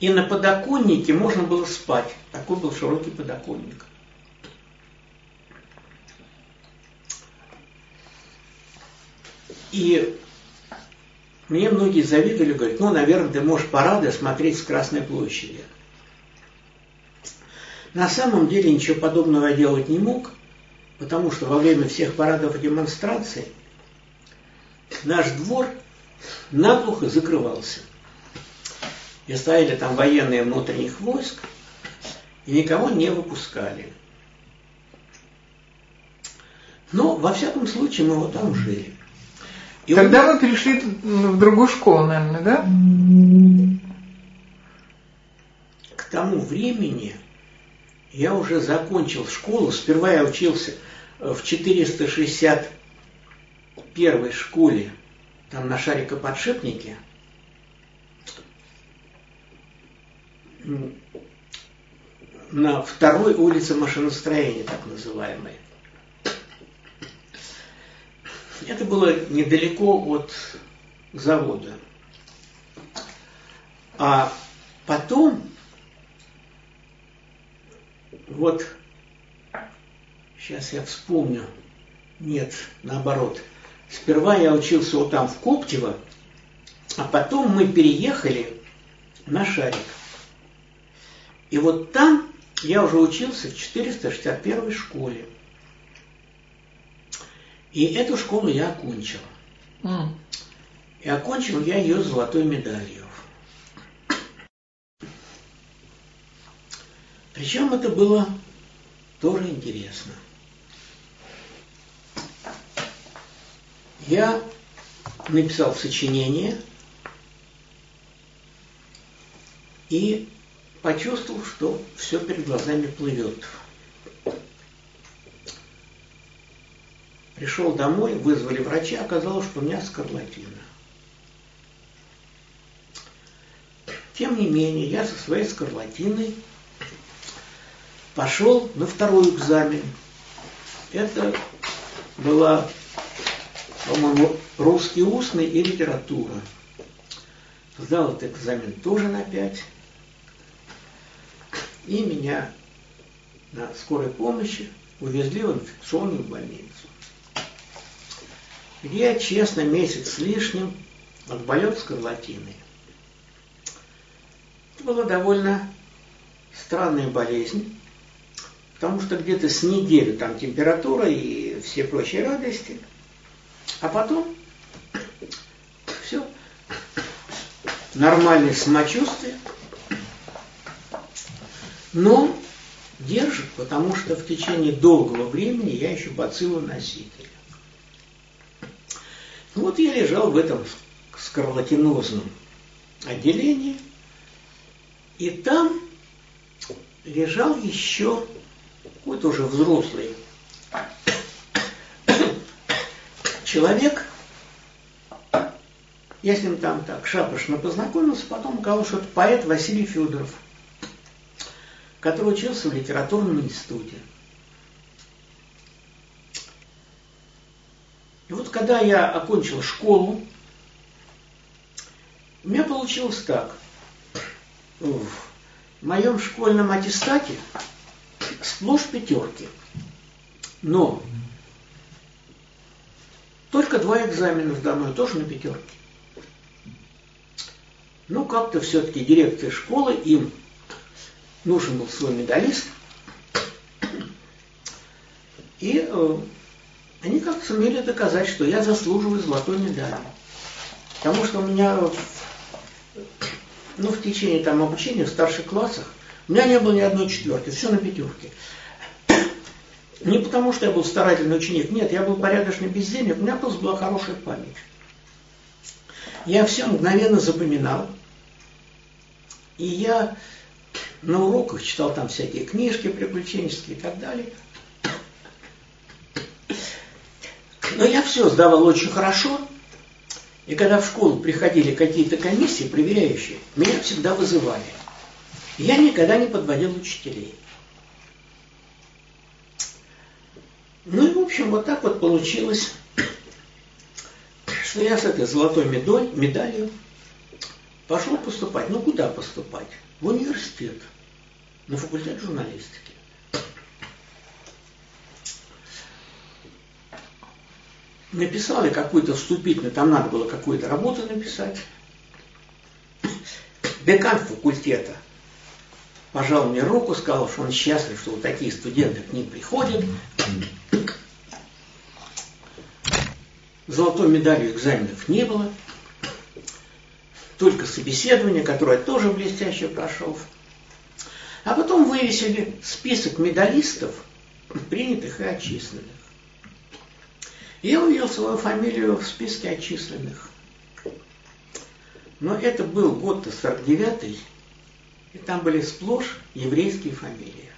И на подоконнике можно было спать. Такой был широкий подоконник. И мне многие завидовали, говорят, ну, наверное, ты можешь парады смотреть с Красной площади. На самом деле ничего подобного я делать не мог, потому что во время всех парадов и демонстраций наш двор наглухо закрывался. И стояли там военные внутренних войск, и никого не выпускали. Но, во всяком случае, мы вот там жили. И Тогда он... вы перешли в другую школу, наверное, да? К тому времени я уже закончил школу. Сперва я учился в 461 школе, там на шарикоподшипнике. На второй улице машиностроения, так называемой. Это было недалеко от завода. А потом, вот, сейчас я вспомню, нет, наоборот, сперва я учился вот там в Коптево, а потом мы переехали на Шарик. И вот там я уже учился в 461 школе. И эту школу я окончил. Mm. И окончил я ее золотой медалью. Причем это было тоже интересно. Я написал сочинение и почувствовал, что все перед глазами плывет. Пришел домой, вызвали врача, оказалось, что у меня скарлатина. Тем не менее, я со своей скарлатиной пошел на второй экзамен. Это была, по-моему, русский устный и литература. Сдал этот экзамен тоже на пять. И меня на скорой помощи увезли в инфекционную больницу я честно месяц с лишним отболел скарлатиной. Это была довольно странная болезнь, потому что где-то с неделю там температура и все прочие радости, а потом все, нормальное самочувствие, но держит, потому что в течение долгого времени я еще бациллу носитель. Вот я лежал в этом скарлатинозном отделении, и там лежал еще какой-то уже взрослый человек. Я с ним там так шапошно познакомился, потом оказалось, что это поэт Василий Федоров, который учился в литературном институте. И вот когда я окончил школу, у меня получилось так. В моем школьном аттестате сплошь пятерки. Но только два экзамена сдано, мной, тоже на пятерке. Ну, как-то все-таки дирекция школы, им нужен был свой медалист. И э, они как-то сумели доказать, что я заслуживаю золотой медали. Потому что у меня ну, в течение там, обучения в старших классах у меня не было ни одной четверки, все на пятерке. Не потому, что я был старательный ученик, нет, я был порядочный бездельник, у меня просто была хорошая память. Я все мгновенно запоминал. И я на уроках читал там всякие книжки приключенческие и так далее. Но я все сдавал очень хорошо, и когда в школу приходили какие-то комиссии проверяющие, меня всегда вызывали. Я никогда не подводил учителей. Ну и, в общем, вот так вот получилось, что я с этой золотой медаль, медалью пошел поступать. Ну, куда поступать? В университет, на факультет журналистики. Написали какую-то вступительную, там надо было какую-то работу написать. Декан факультета пожал мне руку, сказал, что он счастлив, что вот такие студенты к ним приходят. Золотой медалью экзаменов не было. Только собеседование, которое тоже блестяще прошел. А потом вывесили список медалистов, принятых и отчисленных. Я увидел свою фамилию в списке отчисленных. Но это был год-то 49-й, и там были сплошь еврейские фамилии.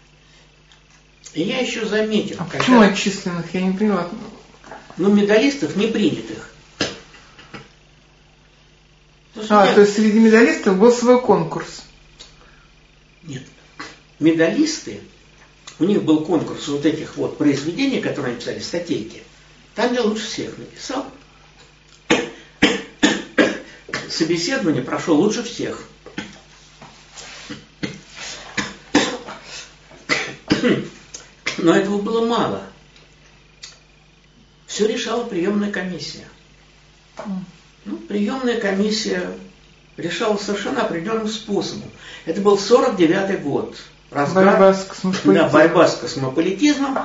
И я еще заметил... А почему отчисленных? Я не поняла. Ну, медалистов не принятых. То а, я... то есть среди медалистов был свой конкурс? Нет. Медалисты, у них был конкурс вот этих вот произведений, которые они писали, статейки. Там я лучше всех написал. Собеседование прошло лучше всех. Но этого было мало. Все решала приемная комиссия. Ну, приемная комиссия решала совершенно определенным способом. Это был 49-й год. Разгар, борьба с космополитизмом. Да, борьба с космополитизмом.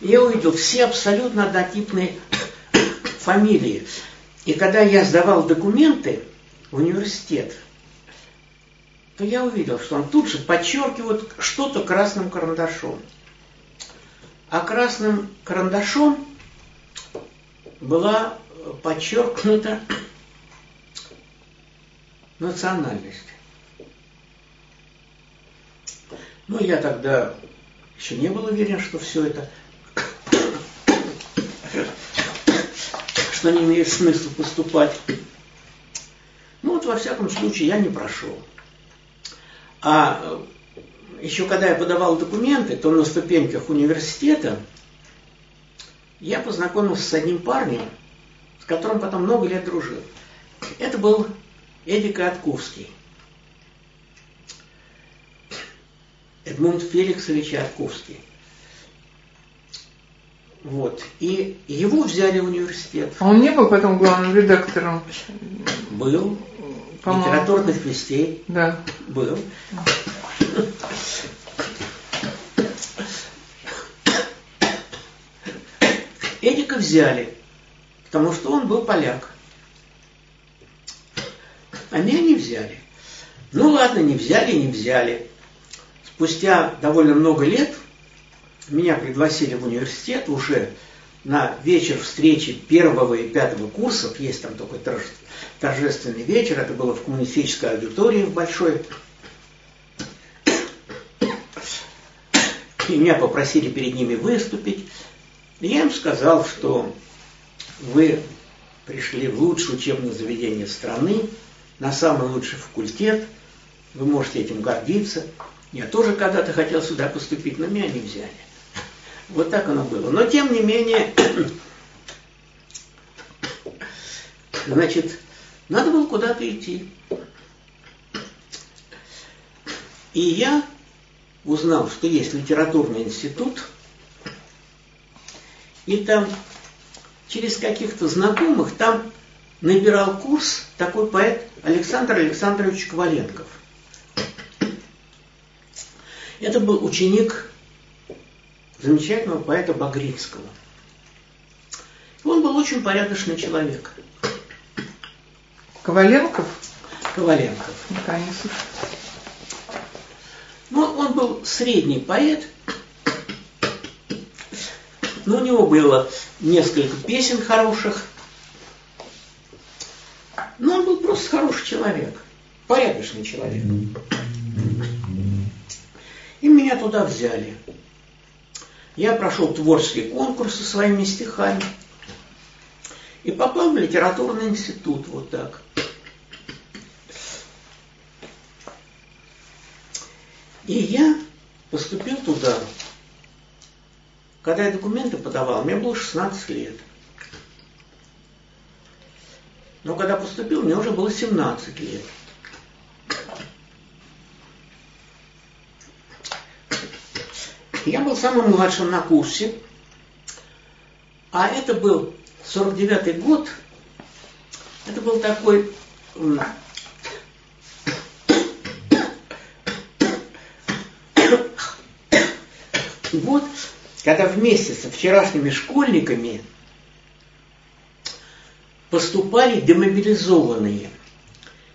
Я увидел все абсолютно однотипные фамилии. И когда я сдавал документы в университет, то я увидел, что он тут же подчеркивает что-то красным карандашом. А красным карандашом была подчеркнута национальность. Ну, я тогда еще не был уверен, что все это, что не имеет смысла поступать. Ну, вот во всяком случае я не прошел. А э, еще когда я подавал документы, то на ступеньках университета я познакомился с одним парнем, с которым потом много лет дружил. Это был Эдик Атковский. Эдмунд Феликсович Атковский. Вот. И его взяли в университет. А он не был потом главным редактором? Был литературных вестей. Да. Был. Эдика взяли, потому что он был поляк. А меня не взяли. Ну ладно, не взяли, не взяли. Спустя довольно много лет меня пригласили в университет уже на вечер встречи первого и пятого курсов. Есть там такой торжественный вечер, это было в коммунистической аудитории в Большой. И меня попросили перед ними выступить. И я им сказал, что вы пришли в лучшее учебное заведение страны, на самый лучший факультет, вы можете этим гордиться. Я тоже когда-то хотел сюда поступить, но меня не взяли. Вот так оно было. Но тем не менее, значит, надо было куда-то идти. И я узнал, что есть литературный институт, и там через каких-то знакомых там набирал курс такой поэт Александр Александрович Коваленков. Это был ученик замечательного поэта Багрицкого. Он был очень порядочный человек. Коваленков? Коваленков. Никогда не слышал. Ну, он был средний поэт, но у него было несколько песен хороших. Но он был просто хороший человек, порядочный человек. И меня туда взяли. Я прошел творческий конкурс со своими стихами и попал в литературный институт вот так. И я поступил туда. Когда я документы подавал, мне было 16 лет. Но когда поступил, мне уже было 17 лет. Я был самым младшим на курсе, а это был 49-й год, это был такой год, когда вместе со вчерашними школьниками поступали демобилизованные.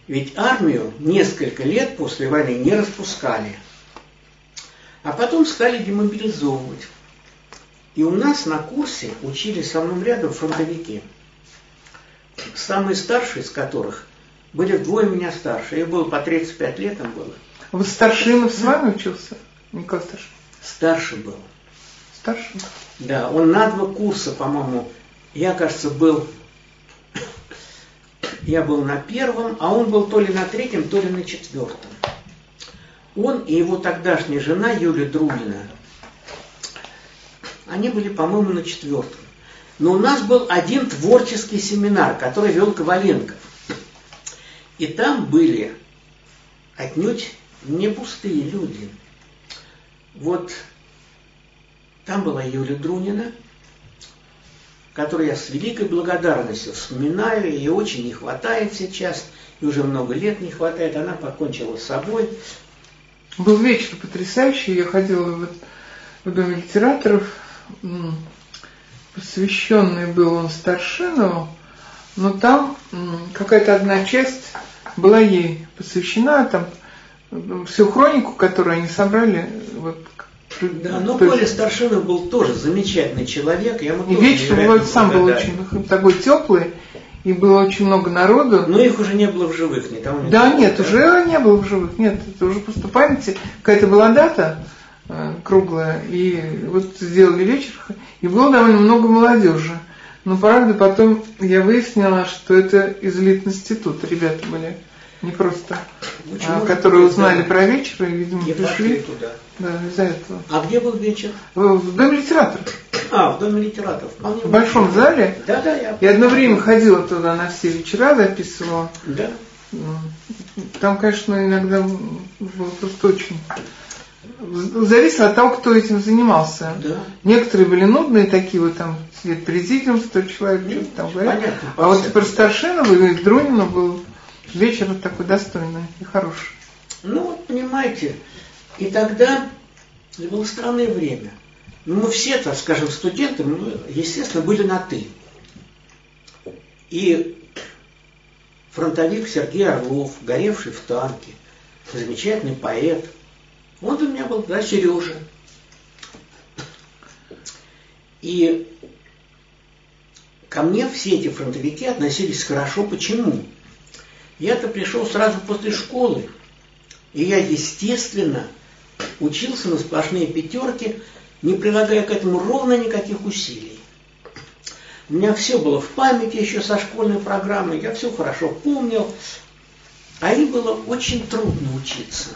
Ведь армию несколько лет после войны не распускали. А потом стали демобилизовывать. И у нас на курсе учились со мной рядом фронтовики. Самые старшие из которых были вдвое меня старше. Я был по 35 лет там было. Вот Старшинов с вами учился? Николай Старшин? Старше был. Старше? Да, он на два курса, по-моему, я, кажется, был я был на первом, а он был то ли на третьем, то ли на четвертом. Он и его тогдашняя жена Юлия Друнина, они были, по-моему, на четвертом. Но у нас был один творческий семинар, который вел Коваленков. И там были отнюдь не пустые люди. Вот там была Юлия Друнина, которую я с великой благодарностью вспоминаю, и очень не хватает сейчас, и уже много лет не хватает, она покончила с собой. Был вечер потрясающий, я ходила в, в Дом литераторов, посвященный был он Старшинову, но там какая-то одна часть была ей посвящена, там всю хронику, которую они собрали, вот да, но То Коля есть... Старшинов был тоже замечательный человек. Я и вечер вот сам был очень такой теплый, и было очень много народу. Но их уже не было в живых, не не Да, того, нет, да? уже не было в живых, нет, это уже просто памяти. Какая-то была дата э, круглая, и вот сделали вечер, и было довольно много молодежи. Но правда потом я выяснила, что это из элит-института ребята были не просто, а, которые узнали да. про вечер и, видимо, и пришли туда. Да, из-за этого. А где был вечер? В Доме литераторов. А, в Доме литераторов. В большом зале. Да, да, я. И одно время ходила туда на все вечера, записывала. Да. Там, конечно, иногда было просто очень зависело от того, кто этим занимался. Да. Некоторые были нудные такие, вот там сидит президиум, сто человек, что-то там говорят. Понятно, а вот про Старшинова и Дронина был вечер такой достойный и хороший. Ну, вот понимаете, и тогда было странное время. Ну, мы все, так скажем, студенты, мы, естественно, были на «ты». И фронтовик Сергей Орлов, горевший в танке, замечательный поэт. Он у меня был, да, Сережа. И ко мне все эти фронтовики относились хорошо. Почему? Я-то пришел сразу после школы, и я, естественно, учился на сплошные пятерки, не прилагая к этому ровно никаких усилий. У меня все было в памяти еще со школьной программы, я все хорошо помнил, а им было очень трудно учиться.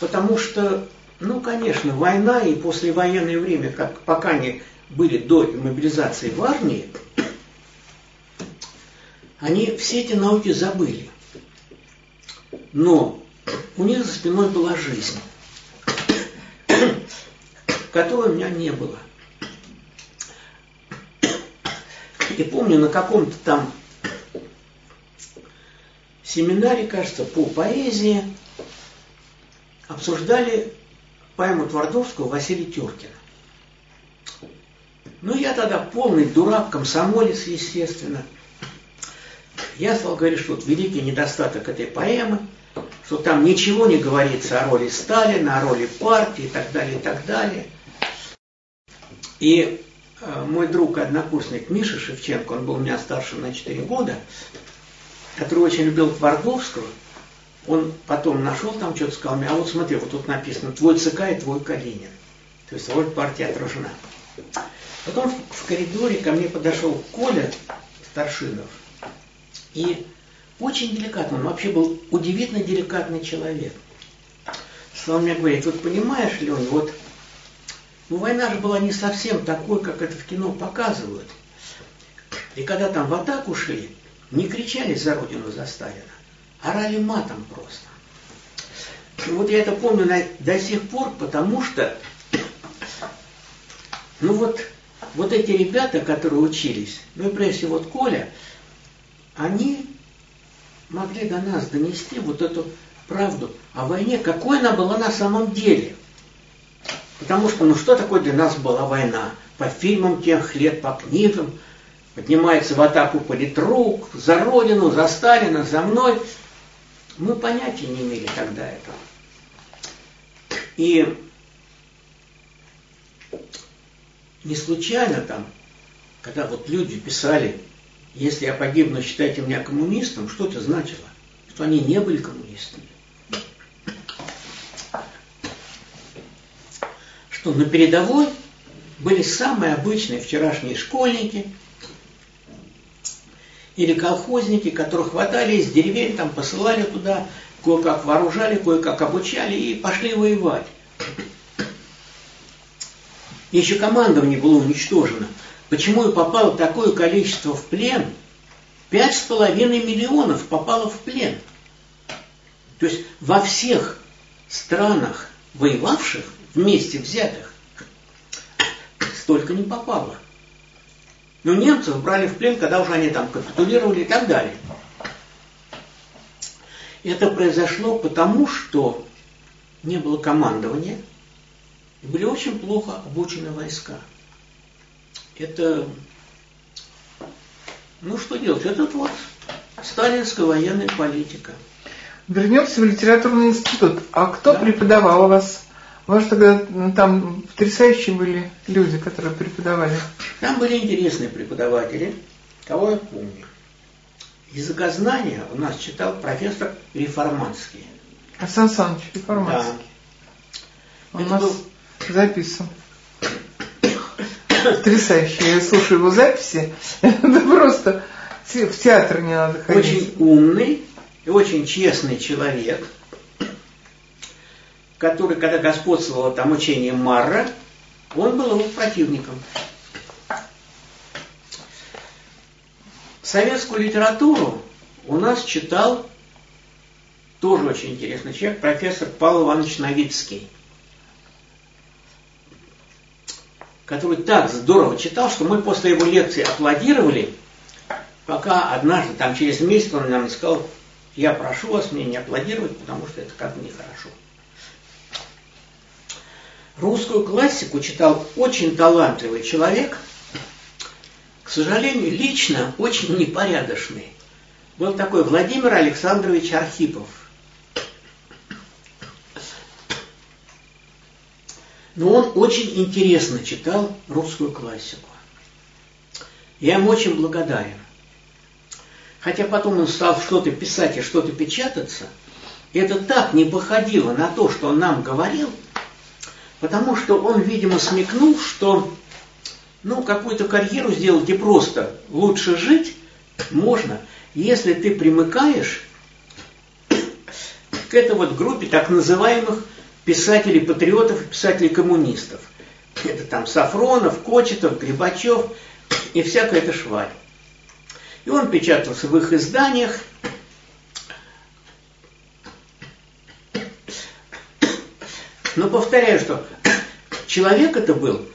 Потому что, ну, конечно, война и послевоенное время, как пока они были до мобилизации в армии, они все эти науки забыли. Но у них за спиной была жизнь, которой у меня не было. И помню, на каком-то там семинаре, кажется, по поэзии обсуждали поэму Твардовского Василия Тюркина. Ну, я тогда полный дурак, комсомолец, естественно. Я стал говорить, что вот великий недостаток этой поэмы – что там ничего не говорится о роли Сталина, о роли партии и так далее, и так далее. И э, мой друг, однокурсник Миша Шевченко, он был у меня старше на 4 года, который очень любил Твардовского, он потом нашел там что-то, сказал мне, а вот смотри, вот тут написано, твой ЦК и твой Калинин. То есть роль партии отражена. Потом в коридоре ко мне подошел Коля Старшинов. И очень деликатно, он вообще был удивительно деликатный человек. Стал мне говорить, вот понимаешь, Лень, вот ну, война же была не совсем такой, как это в кино показывают. И когда там в атаку шли, не кричали за родину, за Сталина, орали матом просто. Вот я это помню на, до сих пор, потому что, ну вот, вот эти ребята, которые учились, ну и прежде всего вот Коля, они могли до нас донести вот эту правду о войне, какой она была на самом деле. Потому что, ну что такое для нас была война? По фильмам тех лет, по книгам, поднимается в атаку политрук, за Родину, за Сталина, за мной. Мы понятия не имели тогда этого. И не случайно там, когда вот люди писали, если я погибну, считайте меня коммунистом, что это значило? Что они не были коммунистами. Что на передовой были самые обычные вчерашние школьники или колхозники, которых хватали из деревень, там посылали туда, кое-как вооружали, кое-как обучали и пошли воевать. Еще командование было уничтожено. Почему и попало такое количество в плен? Пять с половиной миллионов попало в плен. То есть во всех странах, воевавших, вместе взятых, столько не попало. Но немцев брали в плен, когда уже они там капитулировали и так далее. Это произошло потому, что не было командования, и были очень плохо обучены войска. Это, ну что делать, это вот сталинская военная политика. Вернемся в литературный институт. А кто да. преподавал у вас? Может, тогда ну, там потрясающие были люди, которые преподавали? Там были интересные преподаватели. Кого я помню? Языкознание у нас читал профессор Реформанский. А Сан Саныч Реформанский. Да. Он у нас был... записан. Потрясающе. Я слушаю его записи. Это просто в театр не надо ходить. Очень умный и очень честный человек, который, когда господствовало там учение Марра, он был его противником. Советскую литературу у нас читал тоже очень интересный человек, профессор Павел Иванович Новицкий, который так здорово читал, что мы после его лекции аплодировали, пока однажды, там через месяц он нам сказал, я прошу вас мне не аплодировать, потому что это как-то нехорошо. Русскую классику читал очень талантливый человек – к сожалению, лично очень непорядочный. Был такой Владимир Александрович Архипов. Но он очень интересно читал русскую классику. Я ему очень благодарен. Хотя потом он стал что-то писать и что-то печататься, это так не походило на то, что он нам говорил, потому что он, видимо, смекнул, что ну, какую-то карьеру сделать и просто лучше жить можно, если ты примыкаешь к этой вот группе так называемых писателей-патриотов и писателей-коммунистов. Это там Сафронов, Кочетов, Грибачев и всякая эта шваль. И он печатался в их изданиях. Но повторяю, что человек это был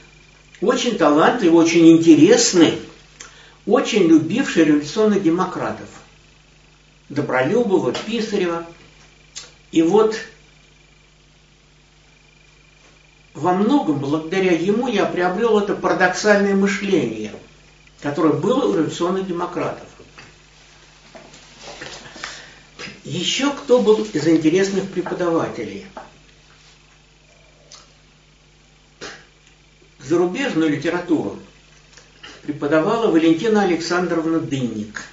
очень талантливый, очень интересный, очень любивший революционных демократов. Добролюбова, Писарева. И вот во многом благодаря ему я приобрел это парадоксальное мышление, которое было у революционных демократов. Еще кто был из интересных преподавателей – зарубежную литературу преподавала Валентина Александровна Дынник.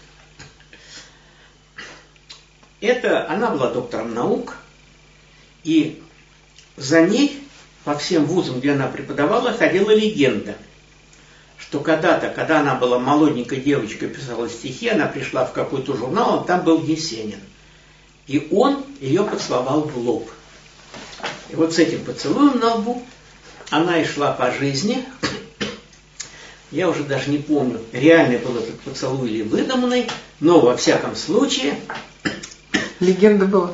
Это, она была доктором наук, и за ней по всем вузам, где она преподавала, ходила легенда, что когда-то, когда она была молоденькой девочкой, писала стихи, она пришла в какой-то журнал, а там был Есенин. И он ее поцеловал в лоб. И вот с этим поцелуем на лбу она и шла по жизни. Я уже даже не помню, реальный был этот поцелуй или выдуманный, но во всяком случае... Легенда была.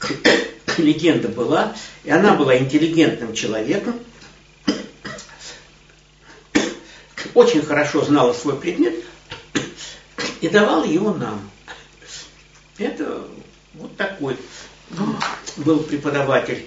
Легенда была, и она была интеллигентным человеком, очень хорошо знала свой предмет и давала его нам. Это вот такой был преподаватель